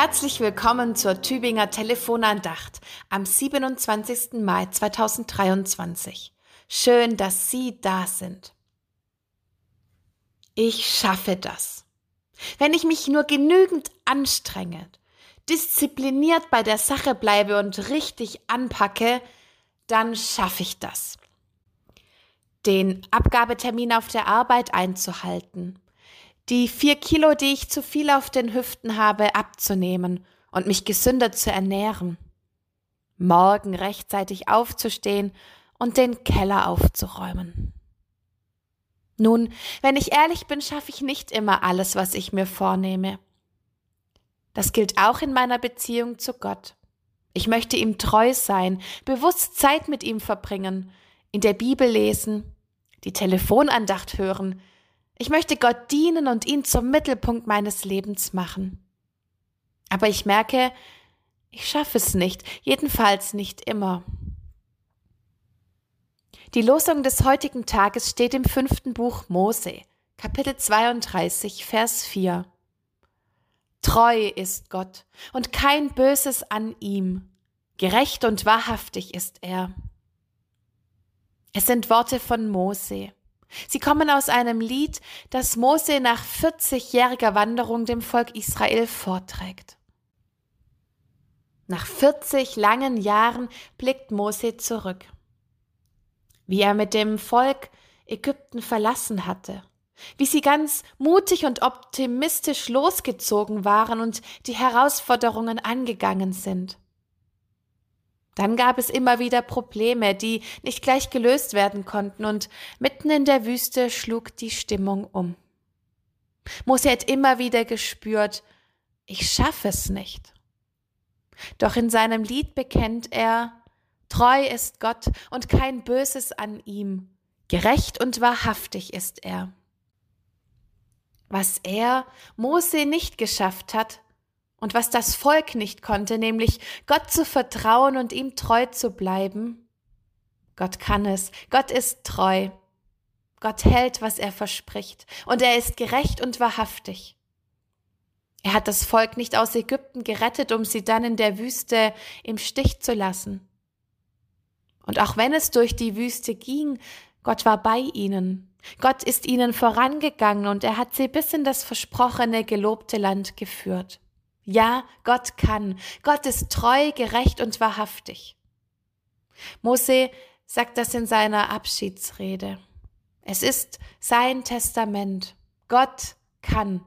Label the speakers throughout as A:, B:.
A: Herzlich willkommen zur Tübinger Telefonandacht am 27. Mai 2023. Schön, dass Sie da sind. Ich schaffe das. Wenn ich mich nur genügend anstrenge, diszipliniert bei der Sache bleibe und richtig anpacke, dann schaffe ich das. Den Abgabetermin auf der Arbeit einzuhalten, die vier Kilo, die ich zu viel auf den Hüften habe, abzunehmen und mich gesünder zu ernähren. Morgen rechtzeitig aufzustehen und den Keller aufzuräumen. Nun, wenn ich ehrlich bin, schaffe ich nicht immer alles, was ich mir vornehme. Das gilt auch in meiner Beziehung zu Gott. Ich möchte ihm treu sein, bewusst Zeit mit ihm verbringen, in der Bibel lesen, die Telefonandacht hören, ich möchte Gott dienen und ihn zum Mittelpunkt meines Lebens machen. Aber ich merke, ich schaffe es nicht, jedenfalls nicht immer. Die Losung des heutigen Tages steht im fünften Buch Mose, Kapitel 32, Vers 4. Treu ist Gott und kein Böses an ihm. Gerecht und wahrhaftig ist er. Es sind Worte von Mose. Sie kommen aus einem Lied, das Mose nach 40-jähriger Wanderung dem Volk Israel vorträgt. Nach 40 langen Jahren blickt Mose zurück. Wie er mit dem Volk Ägypten verlassen hatte, wie sie ganz mutig und optimistisch losgezogen waren und die Herausforderungen angegangen sind. Dann gab es immer wieder Probleme, die nicht gleich gelöst werden konnten, und mitten in der Wüste schlug die Stimmung um. Mose hat immer wieder gespürt, ich schaffe es nicht. Doch in seinem Lied bekennt er, treu ist Gott und kein Böses an ihm, gerecht und wahrhaftig ist er. Was er, Mose, nicht geschafft hat, und was das Volk nicht konnte, nämlich Gott zu vertrauen und ihm treu zu bleiben. Gott kann es, Gott ist treu. Gott hält, was er verspricht, und er ist gerecht und wahrhaftig. Er hat das Volk nicht aus Ägypten gerettet, um sie dann in der Wüste im Stich zu lassen. Und auch wenn es durch die Wüste ging, Gott war bei ihnen. Gott ist ihnen vorangegangen und er hat sie bis in das versprochene, gelobte Land geführt. Ja, Gott kann. Gott ist treu, gerecht und wahrhaftig. Mose sagt das in seiner Abschiedsrede. Es ist sein Testament. Gott kann.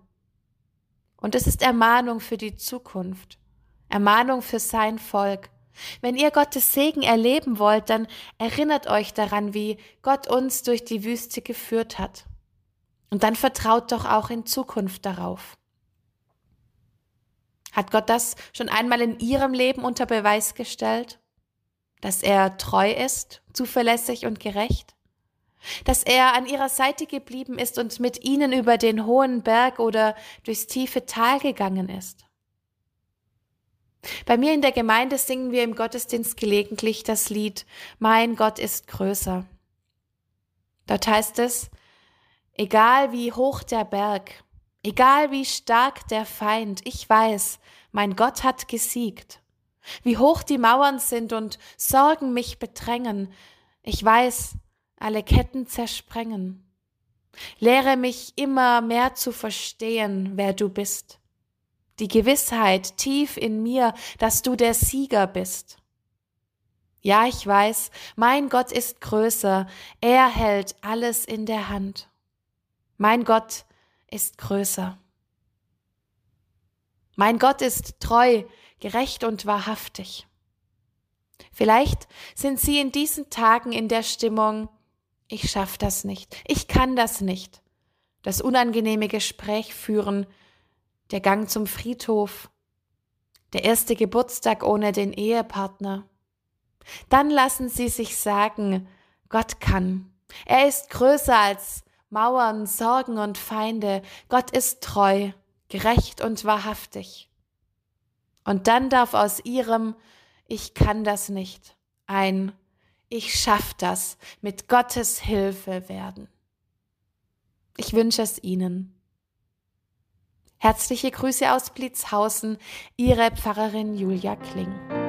A: Und es ist Ermahnung für die Zukunft. Ermahnung für sein Volk. Wenn ihr Gottes Segen erleben wollt, dann erinnert euch daran, wie Gott uns durch die Wüste geführt hat. Und dann vertraut doch auch in Zukunft darauf. Hat Gott das schon einmal in Ihrem Leben unter Beweis gestellt? Dass er treu ist, zuverlässig und gerecht? Dass er an Ihrer Seite geblieben ist und mit Ihnen über den hohen Berg oder durchs tiefe Tal gegangen ist? Bei mir in der Gemeinde singen wir im Gottesdienst gelegentlich das Lied Mein Gott ist größer. Dort heißt es, egal wie hoch der Berg, Egal wie stark der Feind, ich weiß, mein Gott hat gesiegt. Wie hoch die Mauern sind und Sorgen mich bedrängen, ich weiß, alle Ketten zersprengen. Lehre mich immer mehr zu verstehen, wer du bist. Die Gewissheit tief in mir, dass du der Sieger bist. Ja, ich weiß, mein Gott ist größer, er hält alles in der Hand. Mein Gott ist größer. Mein Gott ist treu, gerecht und wahrhaftig. Vielleicht sind Sie in diesen Tagen in der Stimmung, ich schaff das nicht, ich kann das nicht. Das unangenehme Gespräch führen, der Gang zum Friedhof, der erste Geburtstag ohne den Ehepartner. Dann lassen Sie sich sagen, Gott kann. Er ist größer als Mauern, Sorgen und Feinde. Gott ist treu, gerecht und wahrhaftig. Und dann darf aus ihrem Ich kann das nicht ein Ich schaff das mit Gottes Hilfe werden. Ich wünsche es Ihnen. Herzliche Grüße aus Blitzhausen, Ihre Pfarrerin Julia Kling.